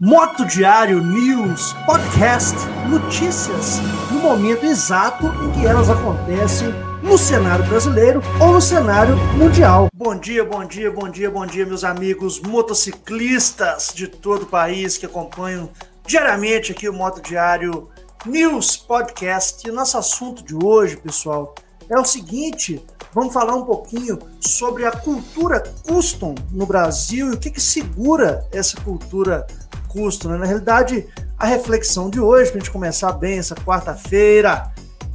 Moto Diário News Podcast notícias no momento exato em que elas acontecem no cenário brasileiro ou no cenário mundial. Bom dia, bom dia, bom dia, bom dia, meus amigos motociclistas de todo o país que acompanham diariamente aqui o Moto Diário News Podcast. E o nosso assunto de hoje, pessoal, é o seguinte: vamos falar um pouquinho sobre a cultura custom no Brasil e o que, que segura essa cultura custo. Né? Na realidade, a reflexão de hoje, para a gente começar bem essa quarta-feira,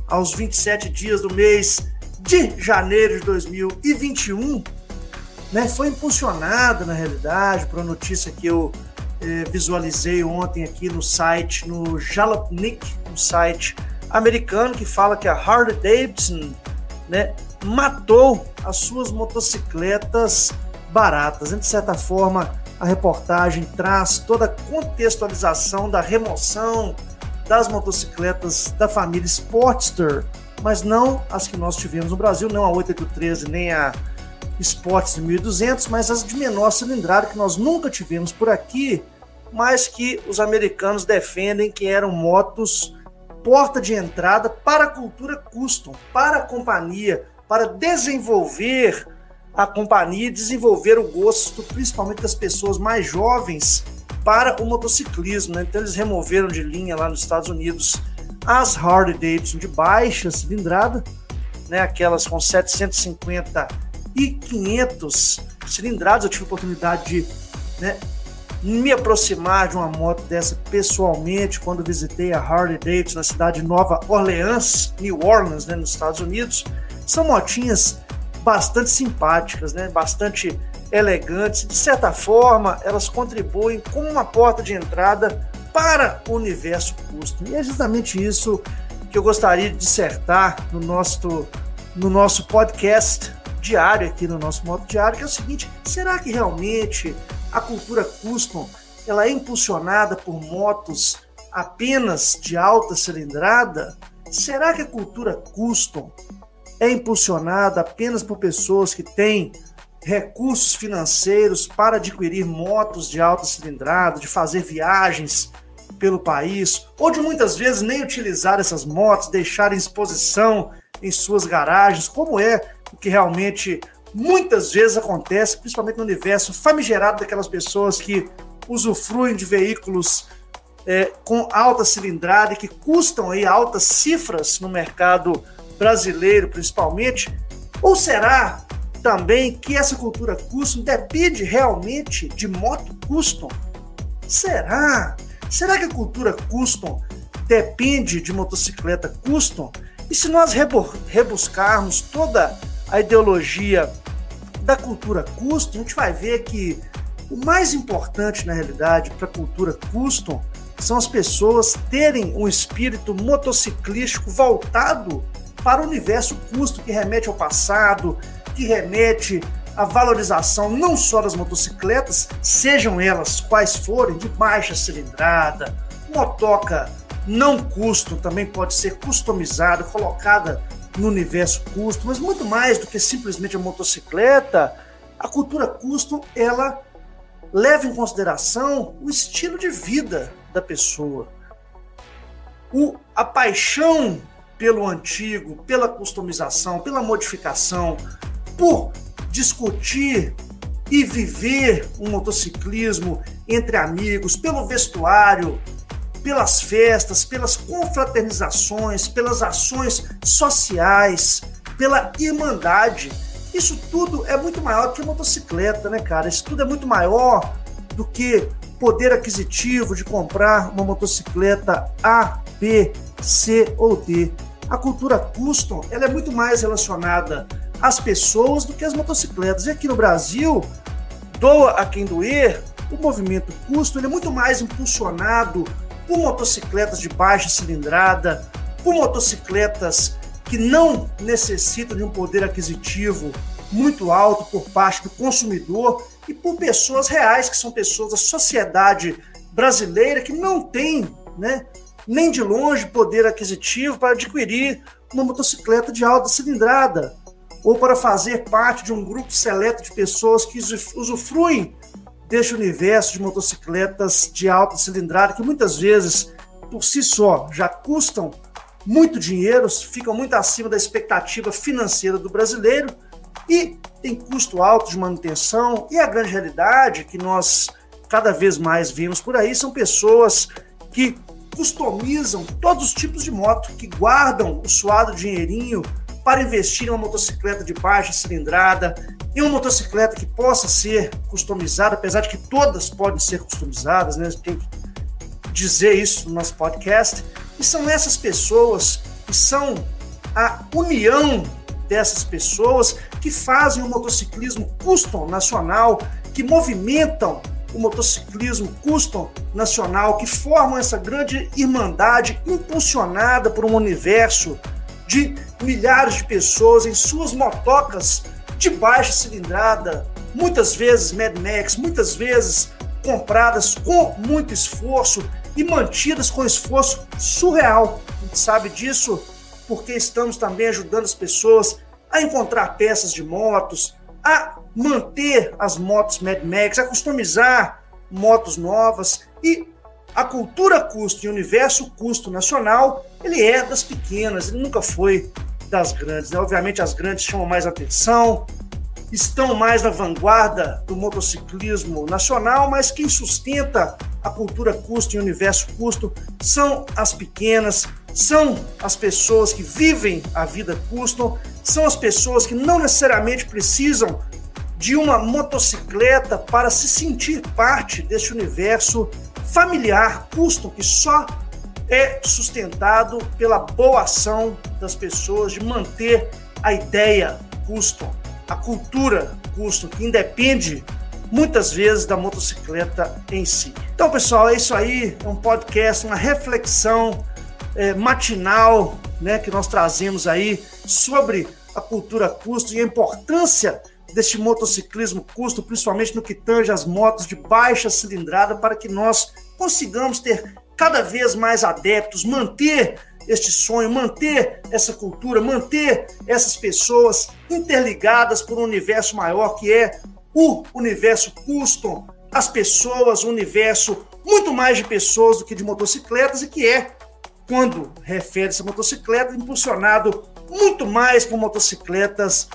aos 27 dias do mês de janeiro de 2021, né, foi impulsionada, na realidade, por uma notícia que eu eh, visualizei ontem aqui no site, no Jalopnik, um site americano, que fala que a Harley Davidson né, matou as suas motocicletas baratas. de certa forma, a reportagem traz toda a contextualização da remoção das motocicletas da família Sportster, mas não as que nós tivemos no Brasil, não a 8813 nem a Sportster 1200, mas as de menor cilindrada que nós nunca tivemos por aqui, mas que os americanos defendem que eram motos porta de entrada para a cultura custom, para a companhia, para desenvolver a companhia desenvolver o gosto, principalmente das pessoas mais jovens, para o motociclismo. Né? Então eles removeram de linha lá nos Estados Unidos as Harley Davidson de baixa cilindrada, né? aquelas com 750 e 500 cilindradas. Eu tive a oportunidade de né, me aproximar de uma moto dessa pessoalmente quando visitei a Harley Davidson na cidade de Nova Orleans, New Orleans, né, nos Estados Unidos. São motinhas bastante simpáticas, né? bastante elegantes. De certa forma, elas contribuem como uma porta de entrada para o universo custom. E é justamente isso que eu gostaria de dissertar no nosso, no nosso podcast diário, aqui no nosso modo diário, que é o seguinte: será que realmente a cultura custom ela é impulsionada por motos apenas de alta cilindrada? Será que a cultura custom é impulsionada apenas por pessoas que têm recursos financeiros para adquirir motos de alta cilindrada, de fazer viagens pelo país, ou de muitas vezes nem utilizar essas motos, deixar em exposição em suas garagens, como é o que realmente muitas vezes acontece, principalmente no universo famigerado daquelas pessoas que usufruem de veículos é, com alta cilindrada e que custam aí altas cifras no mercado brasileiro principalmente? Ou será também que essa cultura custom depende realmente de moto custom? Será? Será que a cultura custom depende de motocicleta custom? E se nós rebuscarmos toda a ideologia da cultura custom, a gente vai ver que o mais importante na realidade para a cultura custom são as pessoas terem um espírito motociclístico voltado para o universo custo que remete ao passado, que remete à valorização não só das motocicletas, sejam elas quais forem, de baixa cilindrada, motoca não custo também pode ser customizada, colocada no universo custo, mas muito mais do que simplesmente a motocicleta, a cultura custo ela leva em consideração o estilo de vida da pessoa, o, a paixão pelo antigo, pela customização, pela modificação, por discutir e viver um motociclismo entre amigos, pelo vestuário, pelas festas, pelas confraternizações, pelas ações sociais, pela irmandade. Isso tudo é muito maior que a motocicleta, né, cara? Isso tudo é muito maior do que poder aquisitivo de comprar uma motocicleta A, B, C ou D a cultura custom ela é muito mais relacionada às pessoas do que às motocicletas. E aqui no Brasil, doa a quem doer, o movimento custom ele é muito mais impulsionado por motocicletas de baixa cilindrada, por motocicletas que não necessitam de um poder aquisitivo muito alto por parte do consumidor e por pessoas reais, que são pessoas da sociedade brasileira que não tem né, nem de longe poder aquisitivo para adquirir uma motocicleta de alta cilindrada ou para fazer parte de um grupo seleto de pessoas que usufruem deste universo de motocicletas de alta cilindrada que muitas vezes, por si só, já custam muito dinheiro, ficam muito acima da expectativa financeira do brasileiro e tem custo alto de manutenção. E a grande realidade que nós cada vez mais vemos por aí são pessoas que customizam todos os tipos de moto, que guardam o suado dinheirinho para investir em uma motocicleta de baixa cilindrada, em uma motocicleta que possa ser customizada, apesar de que todas podem ser customizadas, né? Tem que dizer isso no nosso podcast. E são essas pessoas que são a união dessas pessoas que fazem o motociclismo custom nacional, que movimentam o motociclismo custom nacional, que formam essa grande irmandade impulsionada por um universo de milhares de pessoas em suas motocas de baixa cilindrada, muitas vezes Mad Max, muitas vezes compradas com muito esforço e mantidas com esforço surreal. A gente sabe disso porque estamos também ajudando as pessoas a encontrar peças de motos, a manter as motos Mad Max, a customizar motos novas e a cultura custo e o universo custo nacional, ele é das pequenas, ele nunca foi das grandes. Né? Obviamente as grandes chamam mais atenção, estão mais na vanguarda do motociclismo nacional, mas quem sustenta a cultura custo e o universo custo são as pequenas, são as pessoas que vivem a vida custom, são as pessoas que não necessariamente precisam de uma motocicleta para se sentir parte desse universo familiar custom que só é sustentado pela boa ação das pessoas de manter a ideia custom, a cultura custom, que independe muitas vezes da motocicleta em si. Então, pessoal, é isso aí. É um podcast, uma reflexão é, matinal né, que nós trazemos aí sobre a cultura custo e a importância deste motociclismo custo, principalmente no que tange as motos de baixa cilindrada, para que nós consigamos ter cada vez mais adeptos, manter este sonho, manter essa cultura, manter essas pessoas interligadas por um universo maior que é o universo custom, as pessoas, o universo muito mais de pessoas do que de motocicletas e que é, quando refere-se a motocicleta, impulsionado muito mais por motocicletas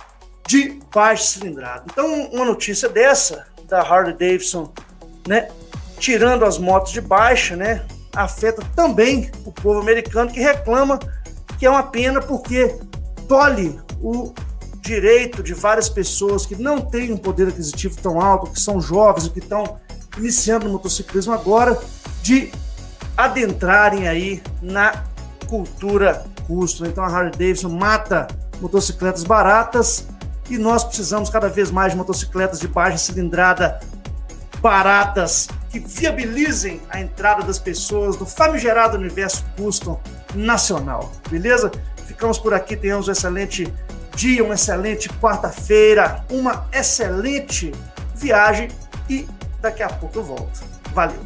de baixa cilindrada. Então, uma notícia dessa da Harley Davidson, né, tirando as motos de baixa, né, afeta também o povo americano que reclama que é uma pena porque tolhe o direito de várias pessoas que não têm um poder aquisitivo tão alto, que são jovens que estão iniciando o motociclismo agora, de adentrarem aí na cultura custo. Então a Harley Davidson mata motocicletas baratas e nós precisamos cada vez mais de motocicletas de baixa cilindrada baratas que viabilizem a entrada das pessoas no famigerado universo custom nacional. Beleza? Ficamos por aqui, tenhamos um excelente dia, uma excelente quarta-feira, uma excelente viagem e daqui a pouco eu volto. Valeu!